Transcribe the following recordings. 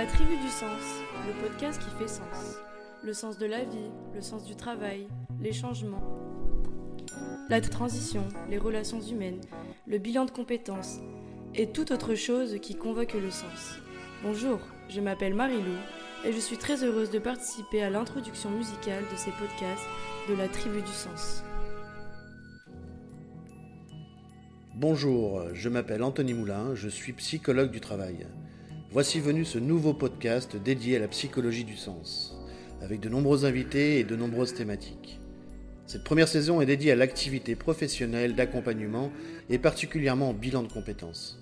La tribu du sens, le podcast qui fait sens. Le sens de la vie, le sens du travail, les changements. La transition, les relations humaines, le bilan de compétences et toute autre chose qui convoque le sens. Bonjour, je m'appelle Marie-Lou et je suis très heureuse de participer à l'introduction musicale de ces podcasts de la tribu du sens. Bonjour, je m'appelle Anthony Moulin, je suis psychologue du travail. Voici venu ce nouveau podcast dédié à la psychologie du sens, avec de nombreux invités et de nombreuses thématiques. Cette première saison est dédiée à l'activité professionnelle d'accompagnement et particulièrement au bilan de compétences.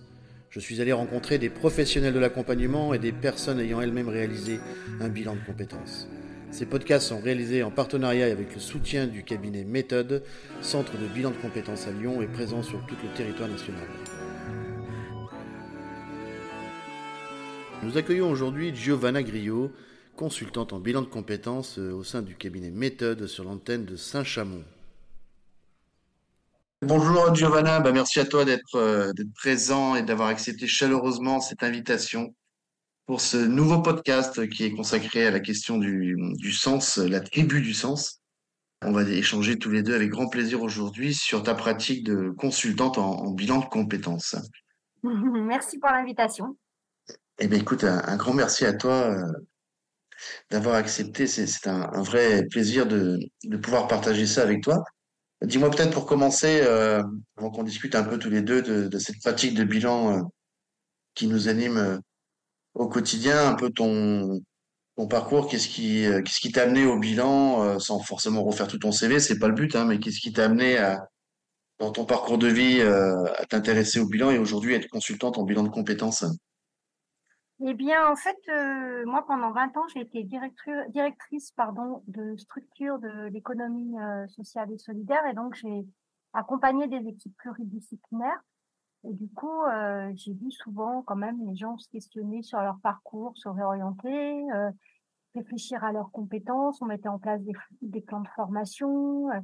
Je suis allé rencontrer des professionnels de l'accompagnement et des personnes ayant elles-mêmes réalisé un bilan de compétences. Ces podcasts sont réalisés en partenariat avec le soutien du cabinet Méthode, centre de bilan de compétences à Lyon et présent sur tout le territoire national. Nous accueillons aujourd'hui Giovanna Griot, consultante en bilan de compétences euh, au sein du cabinet Méthode sur l'antenne de Saint-Chamond. Bonjour Giovanna, bah, merci à toi d'être euh, présent et d'avoir accepté chaleureusement cette invitation pour ce nouveau podcast qui est consacré à la question du, sens, la tribu du sens. On va échanger tous les deux avec grand plaisir aujourd'hui sur ta pratique de consultante en, bilan de compétences. Merci pour l'invitation. Eh bien, écoute, un, grand merci à toi euh, d'avoir accepté. C'est un, vrai plaisir de, pouvoir partager ça avec toi. Dis-moi peut-être pour commencer, euh, avant qu'on discute un peu tous les deux de, cette pratique de bilan euh, qui nous anime au quotidien, un peu ton, parcours, qu'est-ce qui t'a amené au bilan, sans forcément refaire tout ton CV, c'est pas le but, hein, mais qu'est-ce qui t'a amené à, dans ton parcours de vie à t'intéresser au bilan et aujourd'hui être consultante en bilan de compétences? Eh bien, en fait, moi, pendant 20 ans, j'ai été directrice, directrice pardon, de structure de l'économie sociale et solidaire, et donc j'ai accompagné des équipes pluridisciplinaires et du coup, euh, j'ai vu souvent quand même les gens se questionner sur leur parcours, se réorienter, euh, réfléchir à leurs compétences. On mettait en place des, des plans de formation. Euh,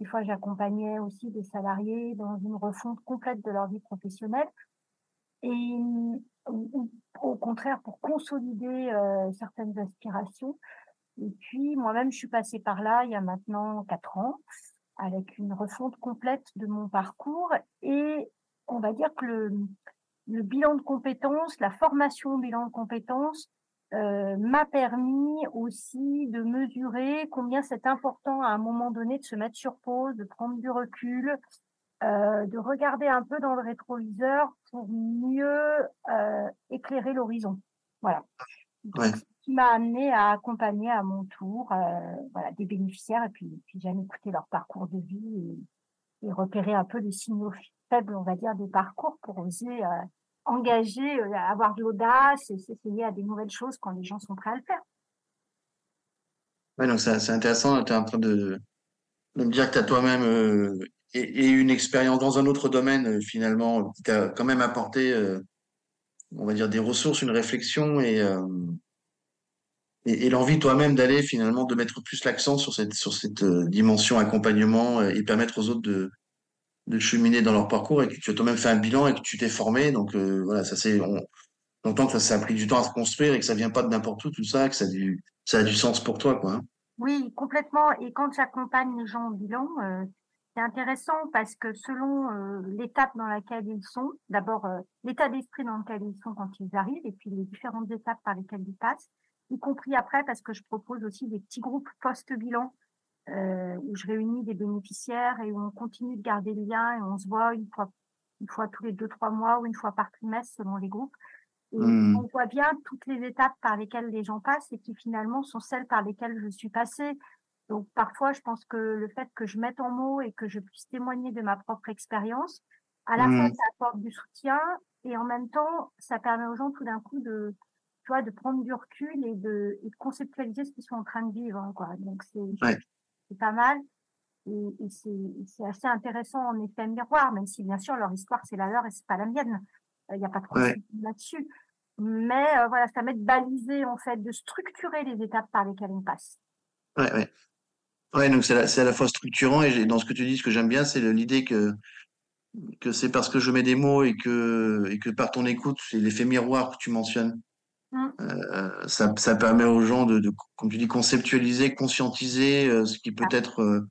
des fois, j'accompagnais aussi des salariés dans une refonte complète de leur vie professionnelle. Et au contraire, pour consolider euh, certaines aspirations. Et puis, moi-même, je suis passée par là il y a maintenant quatre ans avec une refonte complète de mon parcours et on va dire que le, bilan de compétences, la formation bilan de compétences euh, m'a permis aussi de mesurer combien c'est important à un moment donné de se mettre sur pause, de prendre du recul, euh, de regarder un peu dans le rétroviseur pour mieux euh, éclairer l'horizon. Voilà. Ce qui m'a amené à accompagner à mon tour voilà, des bénéficiaires et puis, puis j'aime écouter leur parcours de vie et, et repérer un peu les signaux faible, on va dire, des parcours pour oser euh, engager, euh, avoir de l'audace et s'essayer à des nouvelles choses quand les gens sont prêts à le faire. Oui, donc c'est intéressant. Tu es en train de, me dire que tu as toi-même euh, et, une expérience dans un autre domaine, finalement, qui t'a quand même apporté, on va dire, des ressources, une réflexion et, et, l'envie toi-même d'aller finalement de mettre plus l'accent sur cette, sur cette dimension accompagnement et permettre aux autres de, de cheminer dans leur parcours et que tu as toi-même fait un bilan et que tu t'es formé. Donc euh, voilà, ça c'est on, entend que ça, a pris du temps à se construire et que ça vient pas de n'importe où tout ça, que ça a du ça a du sens pour toi quoi. Hein. Oui, complètement. Et quand j'accompagne les gens au bilan, euh, c'est intéressant parce que selon euh, l'étape dans laquelle ils sont, d'abord l'état d'esprit dans lequel ils sont quand ils arrivent, et puis les différentes étapes par lesquelles ils passent, y compris après parce que je propose aussi des petits groupes post-bilan euh, où je réunis des bénéficiaires et où on continue de garder le lien et on se voit une fois, une fois tous les deux, trois mois ou une fois par trimestre selon les groupes. Et mmh. on voit bien toutes les étapes par lesquelles les gens passent et qui finalement sont celles par lesquelles je suis passée. Donc parfois, je pense que le fait que je mette en mots et que je puisse témoigner de ma propre expérience, à la fois mmh. ça apporte du soutien et en même temps, ça permet aux gens tout d'un coup de, tu vois, de prendre du recul et de, et de conceptualiser ce qu'ils sont en train de vivre. Quoi. Donc c'est pas mal. Et, c'est assez intéressant en effet miroir, même si bien sûr leur histoire c'est la leur et c'est pas la mienne. Il n'y a pas de là-dessus. Mais euh, voilà, ça met de baliser en fait, de structurer les étapes par lesquelles on passe. Ouais, ouais. Ouais, donc c'est à la fois structurant et dans ce que tu dis, ce que j'aime bien, c'est l'idée que que c'est parce que je mets des mots et que et que par ton écoute, c'est l'effet miroir que tu mentionnes. Mmh. Euh, ça, ça permet aux gens de, de, comme tu dis, conceptualiser, conscientiser euh, ce qui Ah. peut-être euh,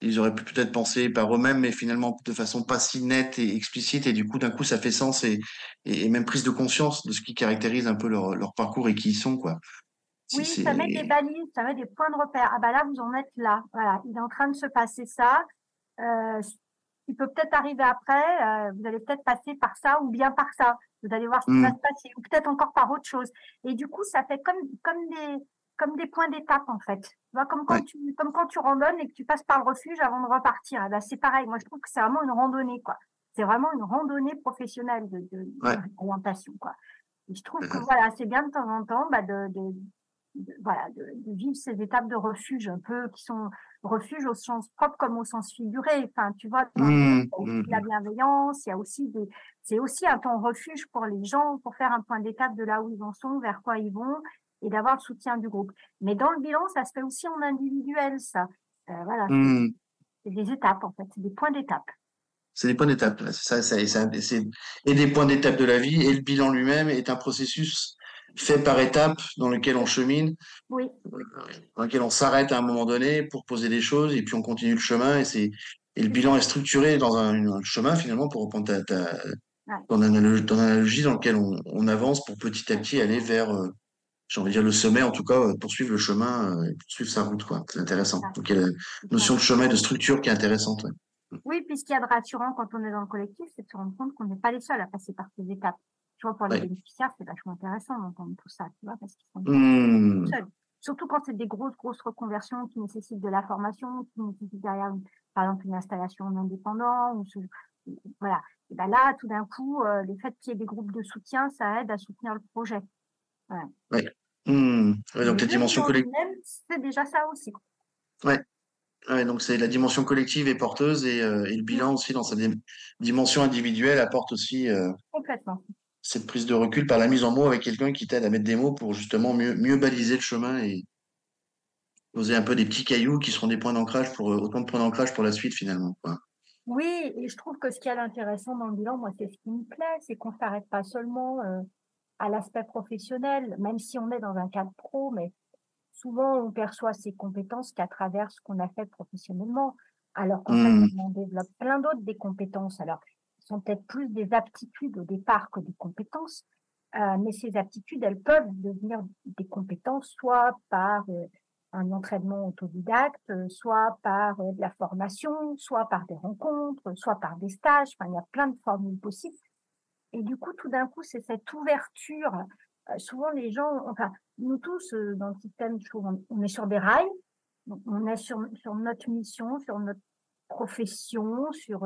ils auraient pu peut-être penser par eux-mêmes, mais finalement de façon pas si nette et explicite. Et du coup, d'un coup, ça fait sens et, et, et même prise de conscience de ce qui caractérise un peu leur, leur parcours et qui ils sont, quoi. Oui, ça met des balises, ça met des points de repère. Ah bah là, vous en êtes là. Voilà, il est en train de se passer ça. Euh, il peut peut-être arriver après. euh, vous allez peut-être passer par ça ou bien par ça. Vous allez voir ce qui Mm. va se passer ou peut-être encore par autre chose. Et du coup, ça fait comme comme des comme des points d'étape en fait. Tu vois, comme quand Ouais. tu comme quand tu randonnes et que tu passes par le refuge avant de repartir. Eh ben, c'est pareil. Moi, je trouve que c'est vraiment une randonnée quoi. C'est vraiment une randonnée professionnelle de, de, Ouais. d'orientation quoi. Et je trouve que Mhm. voilà, c'est bien de temps en temps bah, de, de, de- voilà, de, de vivre ces étapes de refuge un peu qui sont refuge au sens propre comme au sens figuré. Enfin, tu vois, Mmh, il y a aussi mmh, la bienveillance, il y a aussi des, c'est aussi un temps refuge pour les gens pour faire un point d'étape de là où ils en sont, vers quoi ils vont et d'avoir le soutien du groupe. Mais dans le bilan, ça se fait aussi en individuel, ça. Euh, voilà, c'est- mmh. c'est des étapes en fait, c'est des points d'étape. C'est des points d'étape. C'est ça, ça, et ça, et des points d'étape de la vie. Et le bilan lui-même est un processus fait par étapes dans lequel on chemine, Oui, dans lequel on s'arrête à un moment donné pour poser des choses et puis on continue le chemin. Et c'est et le bilan est structuré dans un, un chemin finalement pour reprendre ta, ta Ouais. ton, analogie, ton analogie dans lequel on, on avance pour petit à petit aller vers, euh, j'ai envie de dire le sommet en tout cas, euh, poursuivre le chemin, euh, et poursuivre sa route quoi. C'est intéressant. Donc il y a la notion de chemin et de structure qui est intéressante. ouais. Oui, puis ce qu'il y a de rassurant quand on est dans le collectif, c'est de se rendre compte qu'on n'est pas les seuls à passer par ces étapes. Tu vois, pour les Ouais. bénéficiaires, c'est vachement intéressant d'entendre tout ça, tu vois, parce qu'ils sont Mmh. seuls. Surtout quand c'est des grosses, grosses reconversions qui nécessitent de la formation, qui nécessitent derrière, par exemple, une installation en indépendant, ou ce, voilà. Et ben là, tout d'un coup, euh, le fait qu'il y ait des groupes de soutien, ça aide à soutenir le projet. Mmh. Ouais, donc la dimension collective. c'est déjà ça aussi. Ouais, donc c'est la dimension collective est porteuse et, euh, et le bilan aussi dans sa dim- dimension individuelle apporte aussi euh, Complètement. Cette prise de recul par la mise en mots avec quelqu'un qui t'aide à mettre des mots pour justement mieux, mieux baliser le chemin et poser un peu des petits cailloux qui seront des points d'ancrage pour euh, autant de points d'ancrage pour la suite finalement. Quoi. Oui, et je trouve que ce qui est intéressant dans le bilan, moi, c'est ce qui me plaît, c'est qu'on s'arrête pas seulement euh, à l'aspect professionnel, même si on est dans un cadre pro, mais souvent on perçoit ses compétences qu'à travers ce qu'on a fait professionnellement, alors qu'en Mm. fait, on développe plein d'autres des compétences. Alors, sont peut-être plus des aptitudes au départ que des compétences, euh, mais ces aptitudes, elles peuvent devenir des compétences, soit par euh, un entraînement autodidacte, euh, soit par de la formation, soit par des rencontres, soit par des stages. Enfin, il y a plein de formules possibles. Et du coup, tout d'un coup, c'est cette ouverture. Souvent, les gens, enfin, nous tous, dans le système, je on, est sur des rails. On- est sur, notre mission, sur notre profession, sur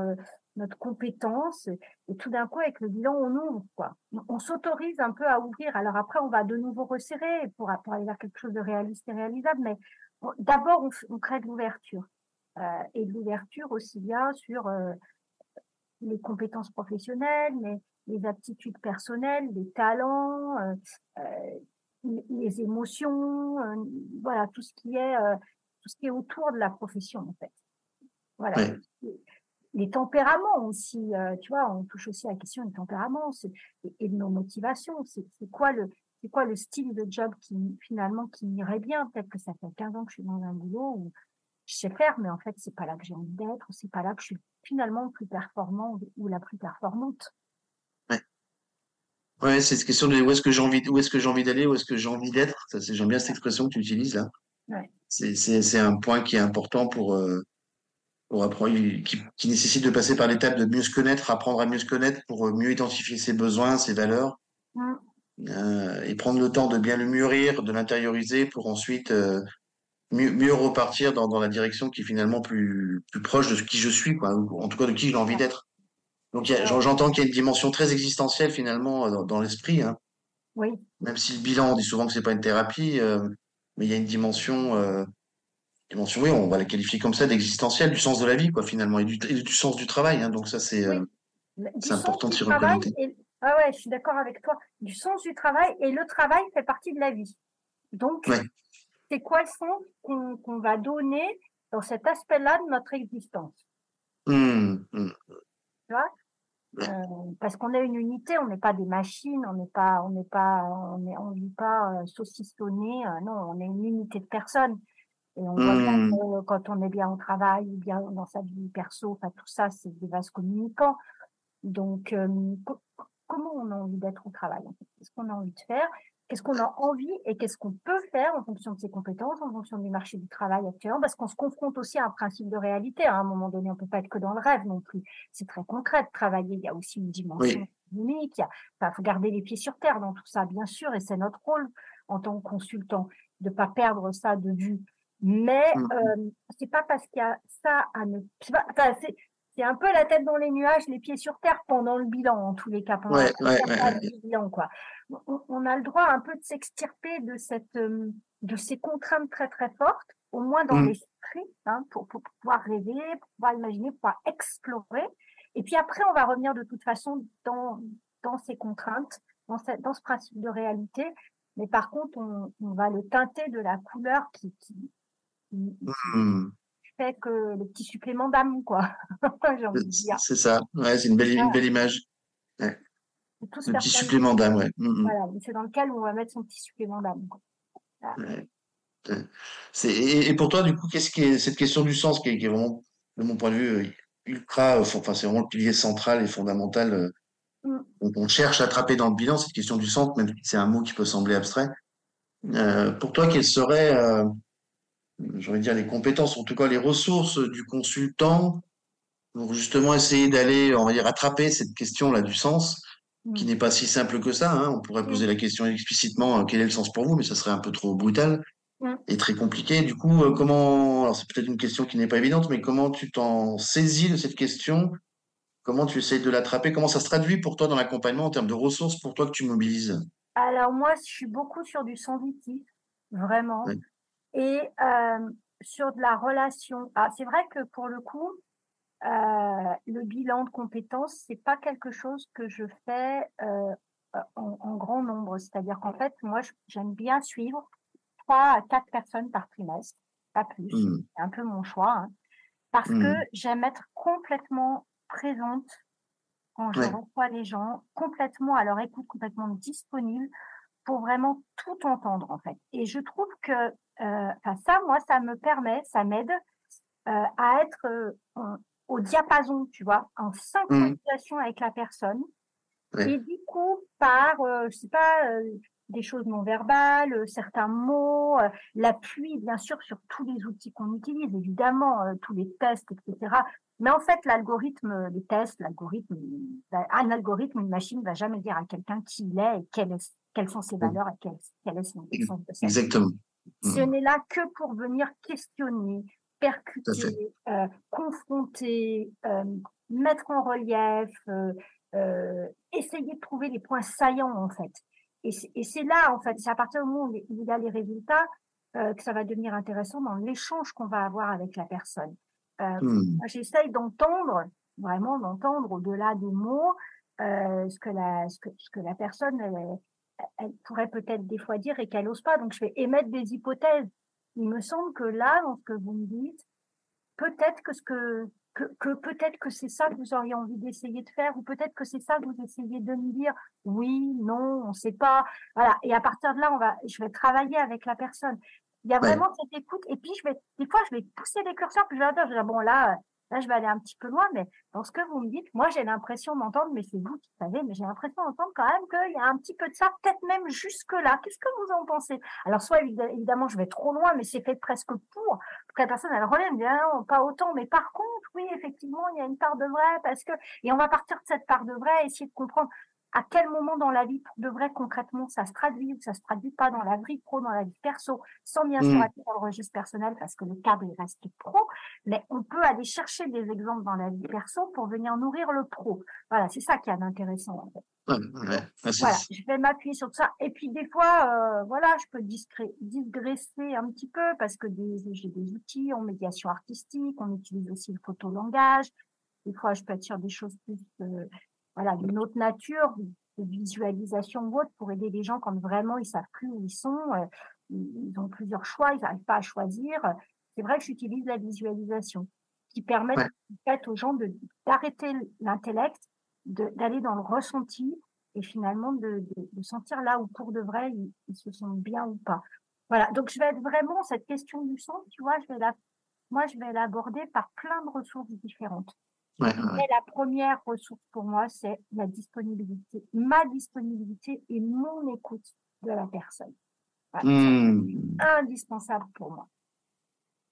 notre compétence. Et tout d'un coup, avec le bilan, on ouvre, quoi. On, s'autorise un peu à ouvrir. Alors après, on va de nouveau resserrer pour, pour aller vers quelque chose de réaliste et réalisable. Mais d'abord, on, crée de l'ouverture. Euh, et de l'ouverture aussi bien sur euh, les compétences professionnelles, mais les aptitudes personnelles, les talents, euh, les- émotions, voilà, tout ce qui est tout ce qui est autour de la profession en fait. Voilà. Les tempéraments aussi, euh, tu vois, on touche aussi à la question des tempéraments et, et de nos motivations. C'est quoi le c'est quoi le style de job qui finalement qui m'irait bien? Peut-être que ça fait 15 ans que je suis dans un boulot où je sais faire, mais en fait c'est pas là que j'ai envie d'être, c'est pas là que je suis finalement le plus performant ou la plus performante. Ouais, c'est cette question de où est-ce que j'ai envie, où est-ce que j'ai envie d'aller, où est-ce que j'ai envie d'être? J'aime bien cette expression que tu utilises là. Ouais. C'est un point qui est important pour, euh, pour apprendre, qui, qui nécessite de passer par l'étape de mieux se connaître, apprendre à mieux se connaître pour euh, mieux identifier ses besoins, ses valeurs, Mm. euh, et prendre le temps de bien le mûrir, de l'intérioriser pour ensuite euh, mieux, mieux repartir dans, dans la direction qui est finalement plus, plus proche de ce qui je suis, quoi, ou en tout cas de qui j'ai envie d'être. Donc j'entends qu'il y a une dimension très existentielle finalement euh, dans, dans l'esprit, hein. Oui, Même si le bilan, on dit souvent que c'est pas une thérapie, euh, mais il y a une dimension, euh, dimension, oui, on va la qualifier comme ça, d'existentielle, du sens de la vie, quoi, finalement, et du, et du sens du travail. Hein, donc ça, c'est, euh, important de s'y reconnecter. et- Ah ouais, je suis d'accord avec toi. Du sens du travail et le travail fait partie de la vie. Donc, Ouais. c'est quoi le sens qu'on va donner dans cet aspect-là de notre existence? Hum, hum, Euh, parce qu'on est une unité, on n'est pas des machines, on n'est pas, on n'est pas, on on vit pas euh, saucissonné. Euh, non, on est une unité de personnes. Et on voit bien Mmh. que quand on est bien au travail, ou bien dans sa vie perso, enfin tout ça, c'est des vases communicants. Donc, euh, co- comment on a envie d'être au travail Qu'est-ce qu'on a envie de faire? Qu'est-ce qu'on a envie et qu'est-ce qu'on peut faire en fonction de ses compétences, en fonction du marché du travail actuellement? Parce qu'on se confronte aussi à un principe de réalité. hein. À un moment donné, on peut pas être que dans le rêve non plus. C'est très concret de travailler. Il y a aussi une dimension Oui. économique. Il y a- Enfin, faut garder les pieds sur terre dans tout ça, bien sûr, et c'est notre rôle en tant que consultant de pas perdre ça de vue. Mais Mmh. euh, c'est pas parce qu'il y a ça à ne. Enfin, c'est c'est un peu la tête dans les nuages, les pieds sur terre pendant le bilan, en tous les cas, pendant Ouais, la ouais, ouais, bilan, quoi. On, on a le droit un peu de s'extirper de cette, euh, de ces contraintes très très fortes, au moins dans Mm. l'esprit, hein, pour, pour pouvoir rêver, pour pouvoir imaginer, pour pouvoir explorer. Et puis après, on va revenir de toute façon dans, dans ces contraintes, dans, cette, dans ce principe de réalité. Mais par contre, on, on va le teinter de la couleur qui, qui, qui, Mmh. fait que le petit supplément d'âme, quoi. J'ai envie de C'est dire. c'est ça. Ouais, c'est une belle, une belle image. C'est tout ce Le petit supplément d'âme, ouais. Mmh, mmh. Voilà, c'est dans lequel on va mettre son petit supplément d'âme. Ouais. Et, et pour toi, du coup, qu'est-ce qui est cette question du sens qui est, qui est vraiment, de mon point de vue, euh, ultra, euh, enfin, c'est vraiment le pilier central et fondamental euh, Mm. qu'on qu'on cherche à attraper dans le bilan, cette question du sens, même si c'est un mot qui peut sembler abstrait. Euh, pour toi, quelles seraient, euh, j'aurais dire, les compétences, en tout cas les ressources du consultant pour justement essayer d'aller, on va dire, attraper cette question-là du sens, qui Mm. n'est pas si simple que ça. Hein. On pourrait poser la question explicitement, euh, quel est le sens pour vous, mais ça serait un peu trop brutal Mm. et très compliqué. Du coup, euh, comment, alors c'est peut-être une question qui n'est pas évidente, mais comment tu t'en saisis de cette question? Comment tu essayes de l'attraper? Comment ça se traduit pour toi dans l'accompagnement en termes de ressources pour toi que tu mobilises? Alors moi, je suis beaucoup sur du sensitif, vraiment. Oui. Et euh, sur de la relation. Ah, c'est vrai que pour le coup, euh, le bilan de compétences, c'est pas quelque chose que je fais euh, en, en grand nombre. C'est-à-dire qu'en fait, moi, j'aime bien suivre trois à quatre personnes par trimestre, pas plus. Hmm. C'est un peu mon choix, hein, parce Hmm. que j'aime être complètement présente quand je Ouais. reçois les gens, complètement à leur écoute, complètement disponible pour vraiment tout entendre en fait. Et je trouve que, enfin ça, moi, ça me permet, ça m'aide euh, à être euh, au diapason, tu vois, en synchronisation avec la personne. Ouais. Et du coup, par, euh, je sais pas, euh, des choses non verbales, euh, certains mots, euh, l'appui, bien sûr, sur tous les outils qu'on utilise, évidemment, euh, tous les tests, etc. Mais en fait, l'algorithme, les tests, l'algorithme, bah, un algorithme, une machine va jamais dire à quelqu'un qui il est et quelles, quelles sont ses valeurs et quel, quel est son, son sens Hmm. n'est là que pour venir questionner, percuter, euh, confronter, euh, mettre en relief, euh, essayer de trouver les points saillants en fait. Et c'est là en fait, c'est à partir du moment où il y a les résultats que ça va devenir intéressant dans l'échange qu'on va avoir avec la personne. Moi, J'essaye d'entendre, vraiment d'entendre au-delà des mots, ce, que la, ce, que, ce que la personne elle, pourrait peut-être des fois dire et qu'elle n'ose pas. Donc, je vais émettre des hypothèses. Il me semble que là, dans ce que vous me dites, peut-être que ce que, que, que peut-être que c'est ça que vous auriez envie d'essayer de faire, ou peut-être que c'est ça que vous essayez de me dire. Oui, non, on ne sait pas. Voilà. Et à partir de là, on va, je vais travailler avec la personne. Il y a Ouais. vraiment cette écoute. Et puis, je vais, des fois, je vais pousser les curseurs, puis je vais dire, bon, là, là, je vais aller un petit peu loin, mais dans ce que vous me dites, moi, j'ai l'impression d'entendre, mais c'est vous qui savez, mais j'ai l'impression d'entendre quand même qu'il y a un petit peu de ça, peut-être même jusque-là. Qu'est-ce que vous en pensez? Alors, soit évid- évidemment, je vais trop loin, mais c'est fait presque pour, que la personne, elle relève, elle dit, ah non, pas autant, mais par contre, oui, effectivement, il y a une part de vrai, parce que, et on va partir de cette part de vrai, essayer de comprendre à quel moment dans la vie, de vrai, concrètement, ça se traduit ou ça se traduit pas dans la vie pro, dans la vie perso, sans bien sûr Mm. être dans le registre personnel, parce que le cadre, il reste pro, mais on peut aller chercher des exemples dans la vie perso pour venir nourrir le pro. Voilà, c'est ça qui est intéressant. En fait. Ouais, ouais. Voilà, je vais m'appuyer sur ça. Et puis des fois, euh, voilà, je peux digresser un petit peu parce que des- j'ai des outils en médiation artistique, on utilise aussi le photolangage. Des fois, je peux être sur des choses plus, euh, voilà, d'une autre nature, de visualisation ou autre, pour aider les gens quand vraiment ils savent plus où ils sont. euh, ils ils ont plusieurs choix, ils n'arrivent pas à choisir. C'est vrai que j'utilise la visualisation qui permet Ouais. en fait aux gens de d'arrêter l'intellect d'aller dans le ressenti et finalement de, de, sentir là où pour de vrai ils, se sentent bien ou pas. Voilà, donc je vais être vraiment cette question du sens, tu vois, je vais la, moi je vais l'aborder par plein de ressources différentes. Ouais, la première ressource pour moi, c'est la disponibilité, ma disponibilité et mon écoute de la personne. Mmh. Indispensable pour moi.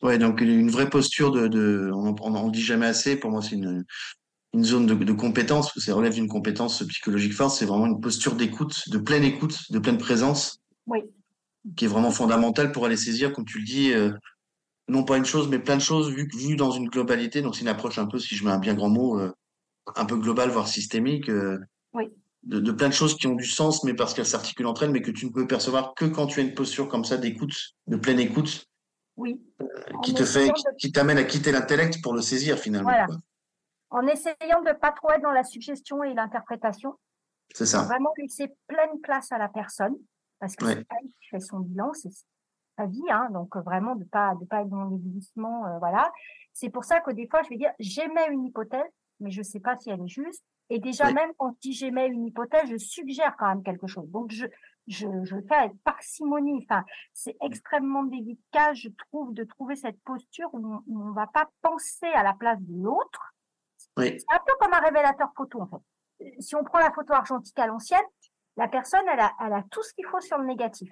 Ouais, donc une vraie posture de, de on n'en dit jamais assez. Pour moi, c'est une, une zone de, de compétence, ça relève d'une compétence psychologique forte. C'est vraiment une posture d'écoute, de pleine écoute, de pleine présence. Oui. Qui est vraiment fondamentale pour aller saisir, comme tu le dis, euh, non pas une chose, mais plein de choses vues vu dans une globalité. Donc c'est une approche un peu, si je mets un bien grand mot, euh, un peu global, voire systémique. Euh, oui. De, de, plein de choses qui ont du sens, mais parce qu'elles s'articulent entre elles, mais que tu ne peux percevoir que quand tu as une posture comme ça d'écoute, de pleine écoute, oui. Euh, qui te fait, qui t'amène à quitter l'intellect pour le saisir finalement. Voilà. En essayant de pas trop être dans la suggestion et l'interprétation. C'est ça. Vraiment laisser pleine place à la personne, parce que c'est elle qui fait son bilan, c'est sa vie, hein, donc vraiment de pas de pas être dans l'églissement, euh, voilà. C'est pour ça que des fois je vais dire j'émets une hypothèse, mais je sais pas si elle est juste. Et déjà même quand je dis j'émets une hypothèse, je suggère quand même quelque chose. Donc je je, je fais avec parcimonie. Enfin, c'est extrêmement délicat, je trouve, de trouver cette posture où on, ne va pas penser à la place de l'autre. Oui. C'est un peu comme un révélateur photo, en fait. Si on prend la photo argentique à l'ancienne, la personne, elle a, elle a tout ce qu'il faut sur le négatif.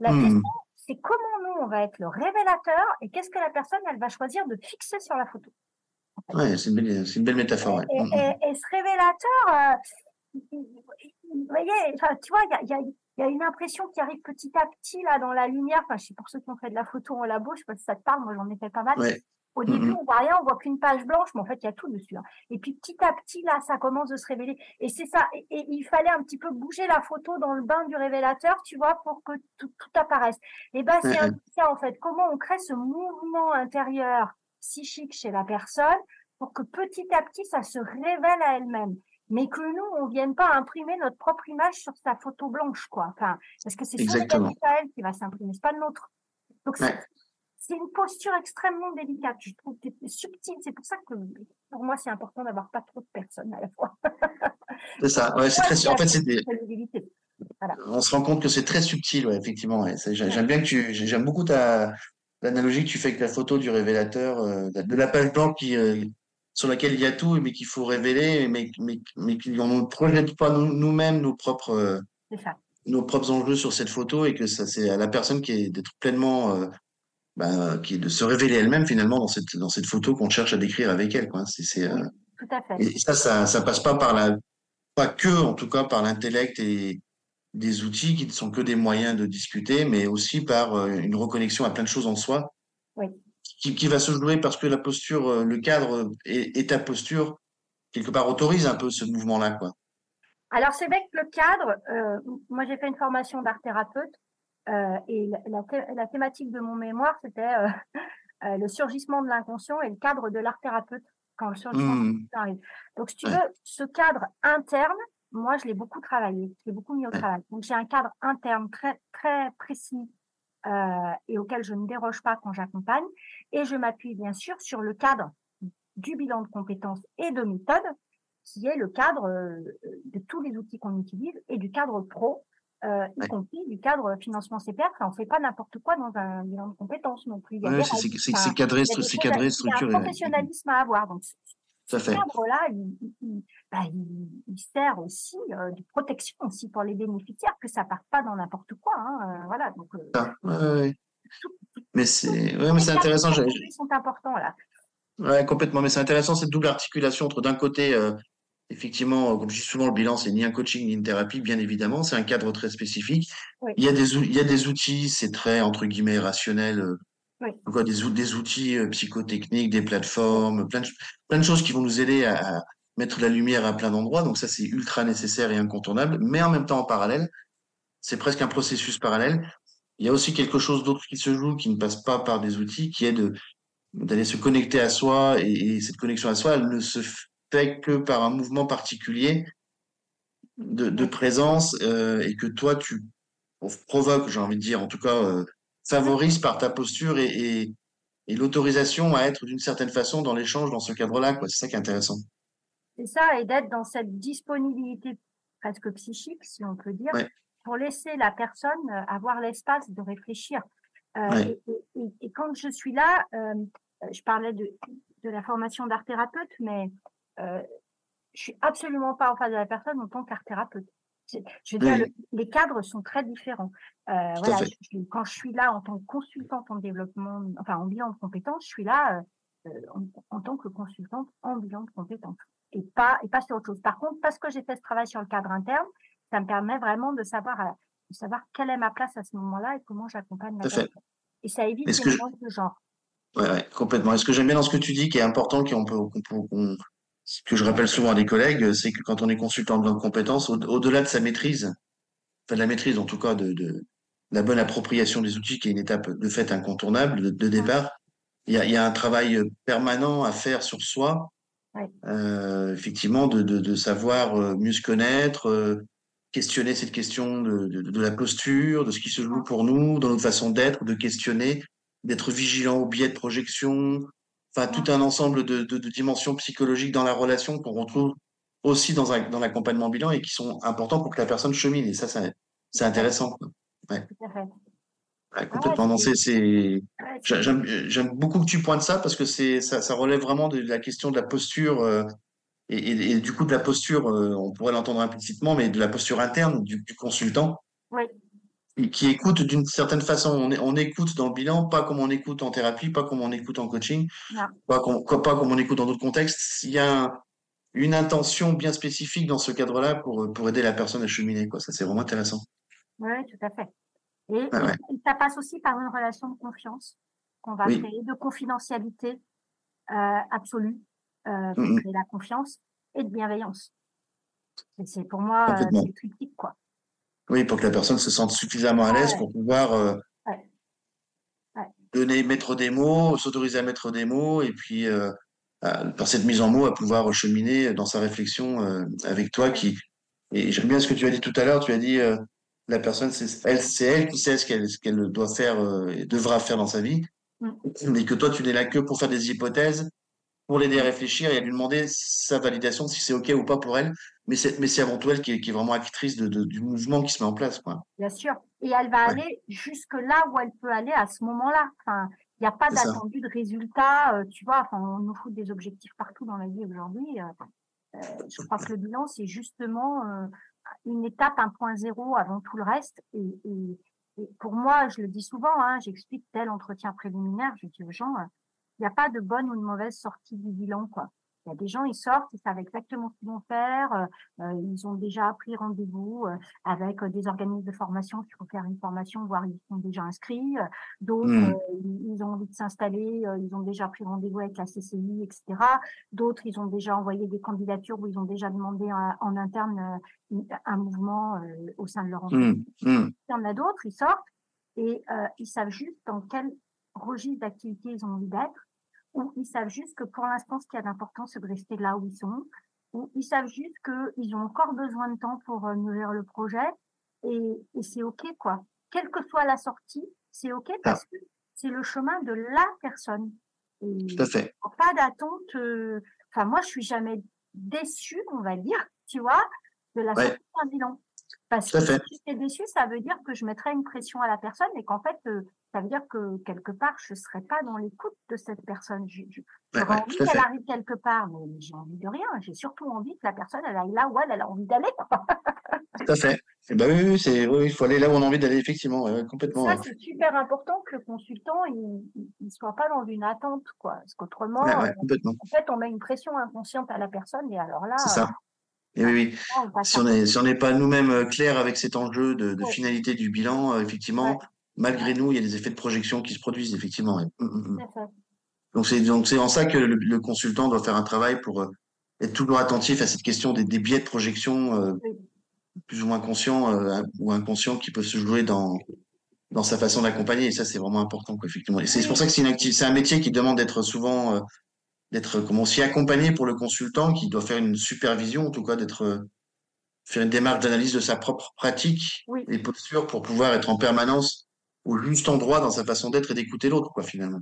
La Hmm. question, c'est comment nous, on va être le révélateur et qu'est-ce que la personne, elle va choisir de fixer sur la photo. Ouais, c'est une belle, c'est une belle métaphore. ouais. Et, et- et ce révélateur, euh, vous voyez, tu vois, il y a, il y a- il y a une impression qui arrive petit à petit là dans la lumière. Enfin, je sais pour ceux qui ont fait de la photo en labo, je sais pas si ça te parle. Moi, j'en ai fait pas mal. Ouais. Au début, on voit rien, on voit qu'une page blanche, mais en fait, il y a tout dessus. hein. Et puis petit à petit, là, ça commence de se révéler. Et c'est ça. Et, et il fallait un petit peu bouger la photo dans le bain du révélateur, tu vois, pour que tout, tout apparaisse. Et ben, c'est peu ça en fait. Comment on crée ce mouvement intérieur psychique chez la personne pour que petit à petit, ça se révèle à elle-même. Mais que nous, on vienne pas imprimer notre propre image sur sa photo blanche, quoi. Enfin, parce que c'est son identité à elle qui va s'imprimer, c'est pas le nôtre. Donc, Ouais. C'est une posture extrêmement délicate. Je trouve que c'est subtil. C'est pour ça que pour moi, c'est important d'avoir pas trop de personnes à la fois. C'est ça. Ouais, c'est très, en fait, c'est des, on se rend compte que c'est très subtil, ouais, effectivement. ouais. J'aime bien que tu, j'aime beaucoup ta, l'analogie que tu fais avec la photo du révélateur, euh, de la page blanche qui, euh, sur laquelle il y a tout, mais qu'il faut révéler, mais, mais, mais qu'on ne projette pas nous- nous-mêmes nos propres, euh, nos propres enjeux sur cette photo et que ça, c'est à la personne qui est d'être pleinement, euh, bah, qui est de se révéler elle-même finalement dans cette, dans cette photo qu'on cherche à décrire avec elle, quoi. C'est, c'est, euh, Tout à fait. et ça, ça, ça passe pas par la, pas que, en tout cas, par l'intellect et des outils qui ne sont que des moyens de discuter, mais aussi par euh, une reconnexion à plein de choses en soi. Oui. Qui, qui va se jouer parce que la posture, euh, le cadre et, et ta posture, quelque part, autorise un peu ce mouvement-là, quoi. Alors, c'est vrai que le cadre, euh, moi, j'ai fait une formation d'art thérapeute et la, la thé- la thématique de mon mémoire, c'était euh, euh, le surgissement de l'inconscient et le cadre de l'art thérapeute quand le surgissement de l'inconscient arrive. Donc, si tu veux, ce cadre interne, moi, je l'ai beaucoup travaillé, je l'ai beaucoup mis au travail. Donc, j'ai un cadre interne très, très précis euh, et auquel je ne déroge pas quand j'accompagne. Et je m'appuie bien sûr sur le cadre du bilan de compétences et de méthode, qui est le cadre euh, de tous les outils qu'on utilise et du cadre pro, euh, y Ouais. compris du cadre financement CPR. Enfin, on fait pas n'importe quoi dans un bilan de compétences non plus. Ouais, c'est, Enfin, cadré, c'est cadré, il y a un structuré. professionnalisme à avoir. Donc, ce cadre-là, il, il- bah, il- il sert aussi euh, de protection aussi pour les bénéficiaires, que ça parte pas dans n'importe quoi. Hein, euh, voilà. Donc. Ouais. Mais c'est, ouais, mais les c'est intéressant. aujourd'hui sont importants là. Ouais, complètement. Mais c'est intéressant cette double articulation entre d'un côté, euh, effectivement, euh, comme je dis souvent, le bilan, c'est ni un coaching ni une thérapie, bien évidemment. C'est un cadre très spécifique. Oui. Il y a des, il y a des outils, c'est très, entre guillemets, rationnel. euh, Oui. quoi, des, des outils euh, psychotechniques, des plateformes, plein de, plein de choses qui vont nous aider à, à mettre la lumière à plein d'endroits. Donc ça, c'est ultra nécessaire et incontournable. Mais en même temps, en parallèle, c'est presque un processus parallèle. Il y a aussi quelque chose d'autre qui se joue, qui ne passe pas par des outils, qui est de d'aller se connecter à soi et, et cette connexion à soi, elle ne se fait que par un mouvement particulier de, de présence euh, et que toi tu provoques, j'ai envie de dire, en tout cas euh, favorise par ta posture et, et, et l'autorisation à être d'une certaine façon dans l'échange dans ce cadre-là, quoi. C'est ça qui est intéressant. C'est ça, et d'être dans cette disponibilité presque psychique, si on peut dire, pour laisser la personne euh, avoir l'espace de réfléchir. Euh, et, quand je suis là, euh, je parlais de, de la formation d'art thérapeute, mais euh, je suis absolument pas en face de la personne en tant qu'art thérapeute. Je veux dire, les cadres sont très différents. Euh, voilà, quand je suis là en tant que consultante en développement, enfin en bilan de compétences, je suis là euh, en, tant que consultante en bilan de compétences et pas et pas sur autre chose. Par contre, parce que j'ai fait ce travail sur le cadre interne, ça me permet vraiment de savoir de savoir quelle est ma place à ce moment-là et comment j'accompagne la personne. Et ça évite les mélanges de genre. Ouais, ouais, complètement. Et ce que j'aime bien dans ce que tu dis, qui est important, qui on peut, qu'on ce que je rappelle souvent à des collègues, c'est que quand on est consultant de compétences, au-delà de sa maîtrise, enfin de la maîtrise en tout cas de, de, la bonne appropriation des outils, qui est une étape de fait incontournable de, départ, il y, a, il y a, un travail permanent à faire sur soi, euh, effectivement, de, de, savoir euh, mieux se connaître, euh, questionner cette question de, de, la posture, de ce qui se joue pour nous, dans notre façon d'être, de questionner, d'être vigilant au biais de projection, enfin tout un ensemble de, de, de, dimensions psychologiques dans la relation qu'on retrouve aussi dans, un, dans l'accompagnement bilan et qui sont importants pour que la personne chemine. Et ça, c'est intéressant. Ouais. Ouais, complètement. c'est, j'aime, j'aime beaucoup que tu pointes ça parce que c'est, ça, ça relève vraiment de la question de la posture euh, et, et, et, du coup de la posture, euh, on pourrait l'entendre implicitement, mais de la posture interne du, du consultant. Oui qui écoute d'une certaine façon. On, on, écoute dans le bilan, pas comme on écoute en thérapie, pas comme on écoute en coaching, pas comme, pas comme on écoute dans d'autres contextes. Il y a une intention bien spécifique dans ce cadre-là pour, pour aider la personne à cheminer. Quoi. Ça, c'est vraiment intéressant. Oui, tout à fait. Et, ça passe aussi par une relation de confiance qu'on va créer, de confidentialité euh, absolue, euh, pour créer la confiance et de bienveillance. C'est pour moi, euh, c'est critique, quoi. Oui, pour que la personne se sente suffisamment à l'aise pour pouvoir euh, donner, mettre des mots, s'autoriser à mettre des mots, et puis euh, par cette mise en mots, à pouvoir cheminer dans sa réflexion euh, avec toi. Qui et j'aime bien ce que tu as dit tout à l'heure. Tu as dit la personne, c'est elle, c'est elle qui sait ce qu'elle doit faire et devra faire dans sa vie, mm. mais que toi, tu n'es là que pour faire des hypothèses, pour l'aider à réfléchir et à lui demander sa validation si c'est ok ou pas pour elle mais c'est, mais c'est avant tout elle qui est, qui est vraiment actrice de, de, du mouvement qui se met en place. Quoi. Bien sûr. Et elle va aller jusque là où elle peut aller à ce moment-là. Enfin, il n'y a pas d'attendu de résultat. Euh, tu vois, enfin, on nous fout des objectifs partout dans la vie aujourd'hui. Euh, euh je crois que le bilan, c'est justement euh, une étape, un point zéro avant tout le reste. Et, et, et pour moi, je le dis souvent, hein, j'explique tel entretien préliminaire, je dis aux gens, il n'y a pas de bonne ou de mauvaise sortie du bilan. quoi. Il y a des gens, ils sortent, ils savent exactement ce qu'ils vont faire. Euh, euh, ils ont déjà pris rendez-vous euh, avec des organismes de formation qui vont faire une formation, voire ils sont déjà inscrits. D'autres, mmh. ils ont envie de s'installer, ils ont déjà pris rendez-vous avec la CCI, etc. D'autres, ils ont déjà envoyé des candidatures où ils ont déjà demandé en interne un mouvement au sein de leur mmh. entreprise. Mmh. Il y en a d'autres, ils sortent et ils savent juste dans quel registre d'activité ils ont envie d'être ou ils savent juste que pour l'instant, ce qui a d'important, c'est de rester là où ils sont, ou ils savent juste qu'ils ont encore besoin de temps pour euh, nourrir le projet, et, et c'est OK, quoi. Quelle que soit la sortie, c'est OK ah. parce que c'est le chemin de la personne. Et Tout à fait. Pas d'attente. Euh, enfin, moi, je suis jamais déçue, on va dire, tu vois, de la sortie d'un bilan. Parce que si j'étais déçue, ça veut dire que je mettrais une pression à la personne et qu'en fait, euh, ça veut dire que quelque part, je ne serais pas dans l'écoute de cette personne. J'aurais envie qu'elle arrive quelque part, mais, j'ai envie de rien. J'ai surtout envie que la personne, elle aille là où elle, a envie d'aller. Tout à fait. Et eh ben oui, c'est, oui, il faut aller là où on a envie d'aller, effectivement, complètement. Ça, c'est super important que le consultant, il ne soit pas dans une attente, quoi. Parce qu'autrement, en fait, on met une pression inconsciente à la personne, et alors là. C'est ça. Et oui, oui. Si on n'est pas nous-mêmes euh, clairs avec cet enjeu de, de finalité du bilan, euh, effectivement, malgré nous, il y a des effets de projection qui se produisent, effectivement. Hum, hum, hum. Donc c'est donc c'est en ça que le, consultant doit faire un travail pour euh, être toujours attentif à cette question des, des biais de projection euh, plus ou moins conscients euh, ou inconscients qui peuvent se jouer dans dans sa façon d'accompagner. Et ça, c'est vraiment important, quoi, effectivement. Et c'est pour ça que c'est une c'est un métier qui demande d'être souvent d'être comment s'y accompagner pour le consultant, qui doit faire une supervision, en tout cas d'être faire une démarche d'analyse de sa propre pratique et posture pour pouvoir être en permanence au juste endroit dans sa façon d'être et d'écouter l'autre, quoi, finalement.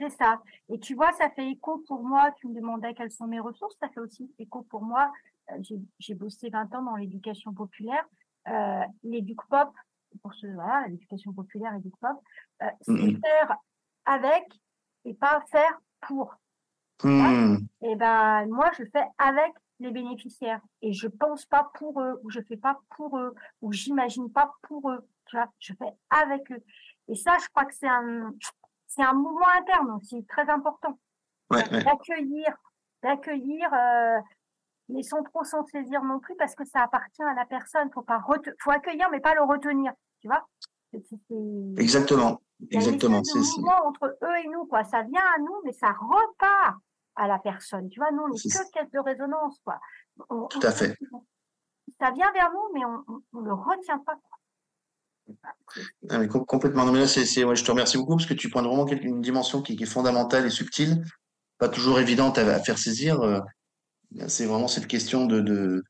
C'est ça. Et tu vois, ça fait écho pour moi. Tu me demandais quelles sont mes ressources. Ça fait aussi écho pour moi. Euh, j'ai bossé 20 ans dans l'éducation populaire. Euh, pop, pour ce, voilà, l'éducation populaire, l'éduc pop, euh, c'est faire avec et pas faire pour. Mmh. Et ben, moi, je fais avec les bénéficiaires et je pense pas pour eux ou je fais pas pour eux ou j'imagine pas pour eux. Tu vois, je fais avec eux. Et ça, je crois que c'est un, c'est un mouvement interne aussi très important. D'accueillir, d'accueillir, euh, mais sans trop s'en saisir non plus parce que ça appartient à la personne. Faut pas faut accueillir mais pas le retenir. Tu vois Exactement, exactement. C'est mouvement entre eux et nous quoi. Ça vient à nous mais ça repart à la personne. Tu vois, nous on est, que caisse de résonance quoi. Tout à fait. Ça vient vers nous mais on, ne le retient pas. Ah, mais complètement. Non, mais là, c'est, je te remercie beaucoup parce que tu pointes vraiment une dimension qui, est fondamentale et subtile, pas toujours évidente à, faire saisir. Euh, c'est vraiment cette question de,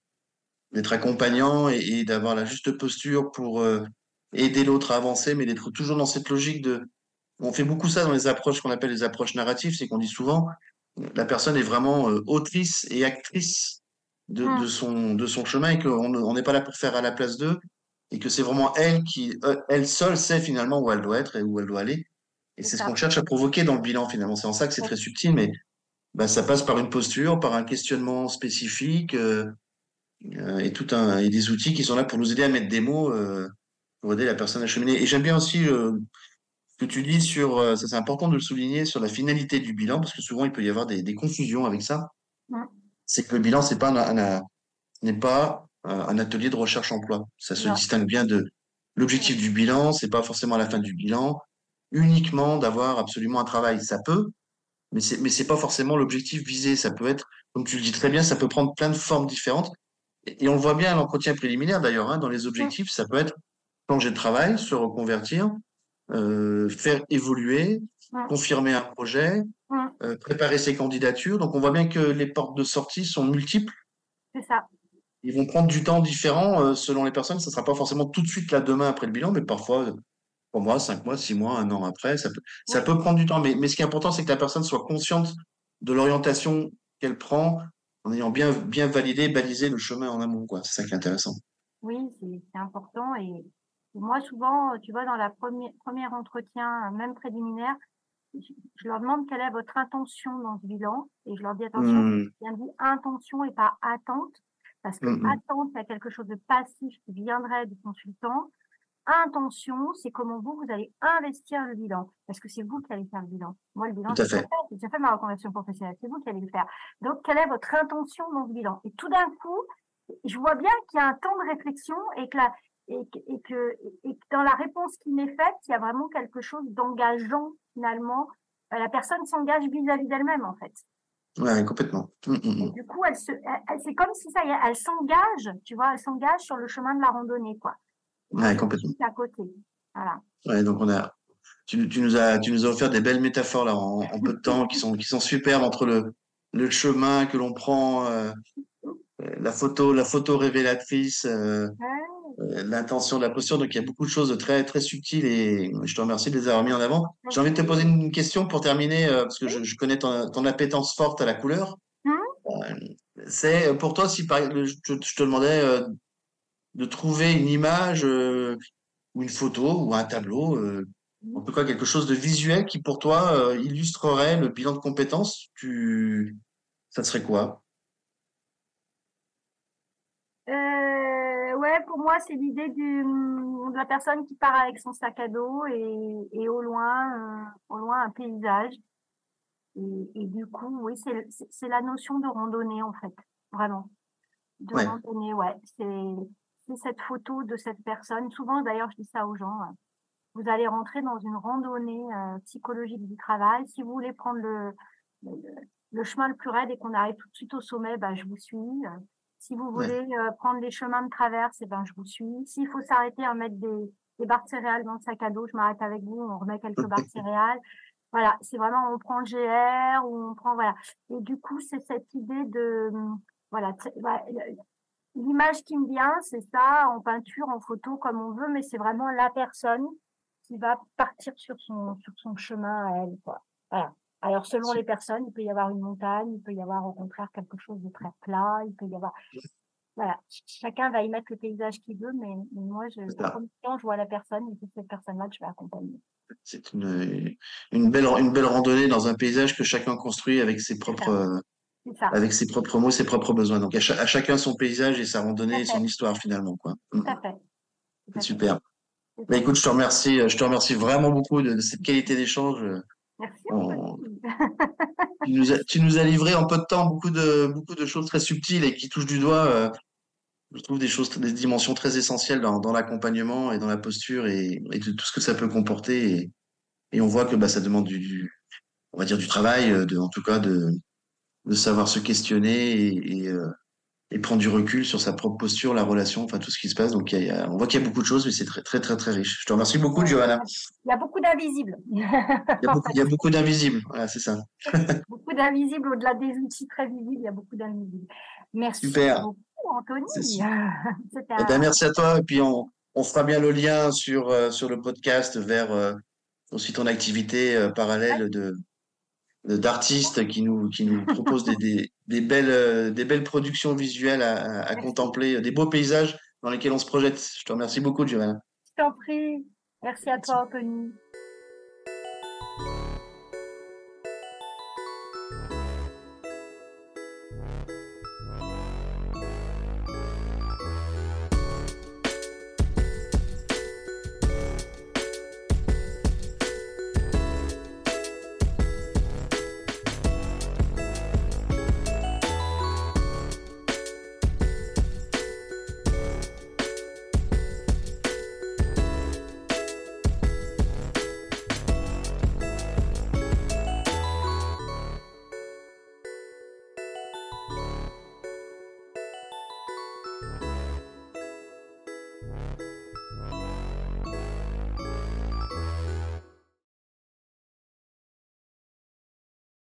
d'être accompagnant et, d'avoir la juste posture pour euh, aider l'autre à avancer, mais d'être toujours dans cette logique de. On fait beaucoup ça dans les approches qu'on appelle les approches narratives, c'est qu'on dit souvent la personne est vraiment euh, autrice et actrice de, de, son, de son chemin et qu'on n'est pas là pour faire à la place d'eux, et que c'est vraiment elle qui, euh, elle seule sait finalement où elle doit être et où elle doit aller. Et c'est ce qu'on cherche à provoquer dans le bilan finalement. C'est en ça que c'est très subtil, mais bah, ça passe par une posture, par un questionnement spécifique euh, euh, et tout un et des outils qui sont là pour nous aider à mettre des mots pour aider la personne à cheminer. Et j'aime bien aussi ce que tu dis sur, ça c'est important de le souligner sur la finalité du bilan parce que souvent il peut y avoir des, des confusions avec ça. C'est que le bilan c'est pas n'est pas un atelier de recherche emploi. Ça se distingue bien de l'objectif du bilan, c'est pas forcément à la fin du bilan, uniquement d'avoir absolument un travail. Ça peut, mais c'est, mais c'est pas forcément l'objectif visé. Ça peut être, comme tu le dis très bien, ça peut prendre plein de formes différentes. Et, on le voit bien à l'entretien préliminaire d'ailleurs, hein, dans les objectifs, ça peut être changer de travail, se reconvertir, euh, faire évoluer, confirmer un projet, euh, préparer ses candidatures. Donc on voit bien que les portes de sortie sont multiples. C'est ça ils vont prendre du temps différent euh, selon les personnes. Ça ne sera pas forcément tout de suite là demain après le bilan, mais parfois trois mois, cinq mois, six mois, un an après. Ça peut, ça peut prendre du temps. Mais, mais ce qui est important, c'est que la personne soit consciente de l'orientation qu'elle prend en ayant bien, bien validé, balisé le chemin en amont. C'est ça qui est intéressant. Oui, c'est important. Et moi, souvent, tu vois, dans la première, premier entretien, même préliminaire, je leur demande quelle est votre intention dans ce bilan. Et je leur dis attention, mmh. bien dit intention et pas attente. Parce que mmh attente, c'est quelque chose de passif qui viendrait du consultant. Intention, c'est comment vous, vous allez investir le bilan. Parce que c'est vous qui allez faire le bilan. Moi, le bilan, j'ai déjà fait. fait ma reconversion professionnelle. C'est vous qui allez le faire. Donc, quelle est votre intention dans ce bilan? Et tout d'un coup, je vois bien qu'il y a un temps de réflexion et que, la, et, et, que, et que dans la réponse qui m'est faite, il y a vraiment quelque chose d'engageant finalement. Euh, la personne s'engage vis-à-vis d'elle-même, en fait. Ouais, complètement. Mmh, mmh, mmh. Du coup, elle se, c'est comme si ça elle s'engage, tu vois, elle s'engage sur le chemin de la randonnée, quoi. Ouais, complètement. À côté. Voilà. Ouais, donc on a, tu, tu, nous as, tu nous as offert des belles métaphores là en, en peu de temps qui sont, qui sont superbes entre le, le chemin que l'on prend, euh, la photo, la photo révélatrice, euh, euh, l'intention de la posture. Donc il y a beaucoup de choses de très très subtiles et je te remercie de les avoir mis en avant. J'ai envie de te poser une question pour terminer euh, parce que je, je connais ton, ton, appétence forte à la couleur. Mmh. Euh, c'est pour toi si par, je, je, te demandais de trouver une image ou une photo ou un tableau, en tout cas quelque chose de visuel qui pour toi illustrerait le bilan de compétences. Tu, ça serait quoi? Pour moi, c'est l'idée de la personne qui part avec son sac à dos et, et au loin, euh, au loin un paysage. Et, et du coup, oui, c'est la notion de randonnée en fait, vraiment. De randonnée, ouais. C'est cette photo de cette personne. Souvent, d'ailleurs, je dis ça aux gens. Hein. Vous allez rentrer dans une randonnée euh, psychologique du travail. Si vous voulez prendre le, le, chemin le plus raide et qu'on arrive tout de suite au sommet, bah, je vous suis. Si vous voulez euh, prendre les chemins de traverse, eh ben, je vous suis. S'il faut s'arrêter à mettre des, des barres de céréales dans le sac à dos, je m'arrête avec vous, on remet quelques barres de céréales. Voilà, c'est vraiment, on prend le GR ou on prend, voilà. Et du coup, c'est cette idée de, voilà, l'image qui me vient, c'est ça, en peinture, en photo, comme on veut, mais c'est vraiment la personne qui va partir sur son, sur son chemin à elle, quoi. Voilà. Alors, selon les personnes, il peut y avoir une montagne, il peut y avoir au contraire quelque chose de très plat, il peut y avoir. Voilà, chacun va y mettre le paysage qu'il veut, mais, moi, je, je vois la personne et c'est cette personne-là que je vais accompagner. C'est une, une, belle, une belle randonnée dans un paysage que chacun construit avec ses propres, avec ses propres mots, ses propres besoins. Donc, à, chacun son paysage et sa randonnée et son histoire finalement, quoi. Tout à fait. C'est super. Bah, écoute, je te remercie, je te remercie vraiment beaucoup de, cette qualité d'échange. Merci. tu, nous as, tu nous as livré en peu de temps beaucoup de, beaucoup de choses très subtiles et qui touchent du doigt, euh, je trouve, des choses, des dimensions très essentielles dans, dans l'accompagnement et dans la posture et, et, de tout ce que ça peut comporter. Et, et on voit que bah, ça demande du, on va dire, du travail, euh, de, en tout cas, de, de savoir se questionner et, et, euh, et prendre du recul sur sa propre posture, la relation, enfin tout ce qui se passe. Donc il y a, on voit qu'il y a beaucoup de choses, mais c'est très très très très riche. Je te remercie beaucoup, Johanna. Il y a beaucoup d'invisibles. il y a beaucoup, d'invisibles, voilà, c'est ça. beaucoup d'invisibles au-delà des outils très visibles, il y a beaucoup d'invisibles. Merci Super. beaucoup, Anthony. Eh ben, merci à toi. Et puis on, on fera bien le lien sur euh, sur le podcast vers euh, aussi ton activité euh, parallèle de d'artistes qui nous qui nous proposent des, des, des, belles euh, des belles productions visuelles à, à, contempler, des beaux paysages dans lesquels on se projette. Je te remercie beaucoup, Giovanna. Je t'en prie. Merci à toi, Anthony.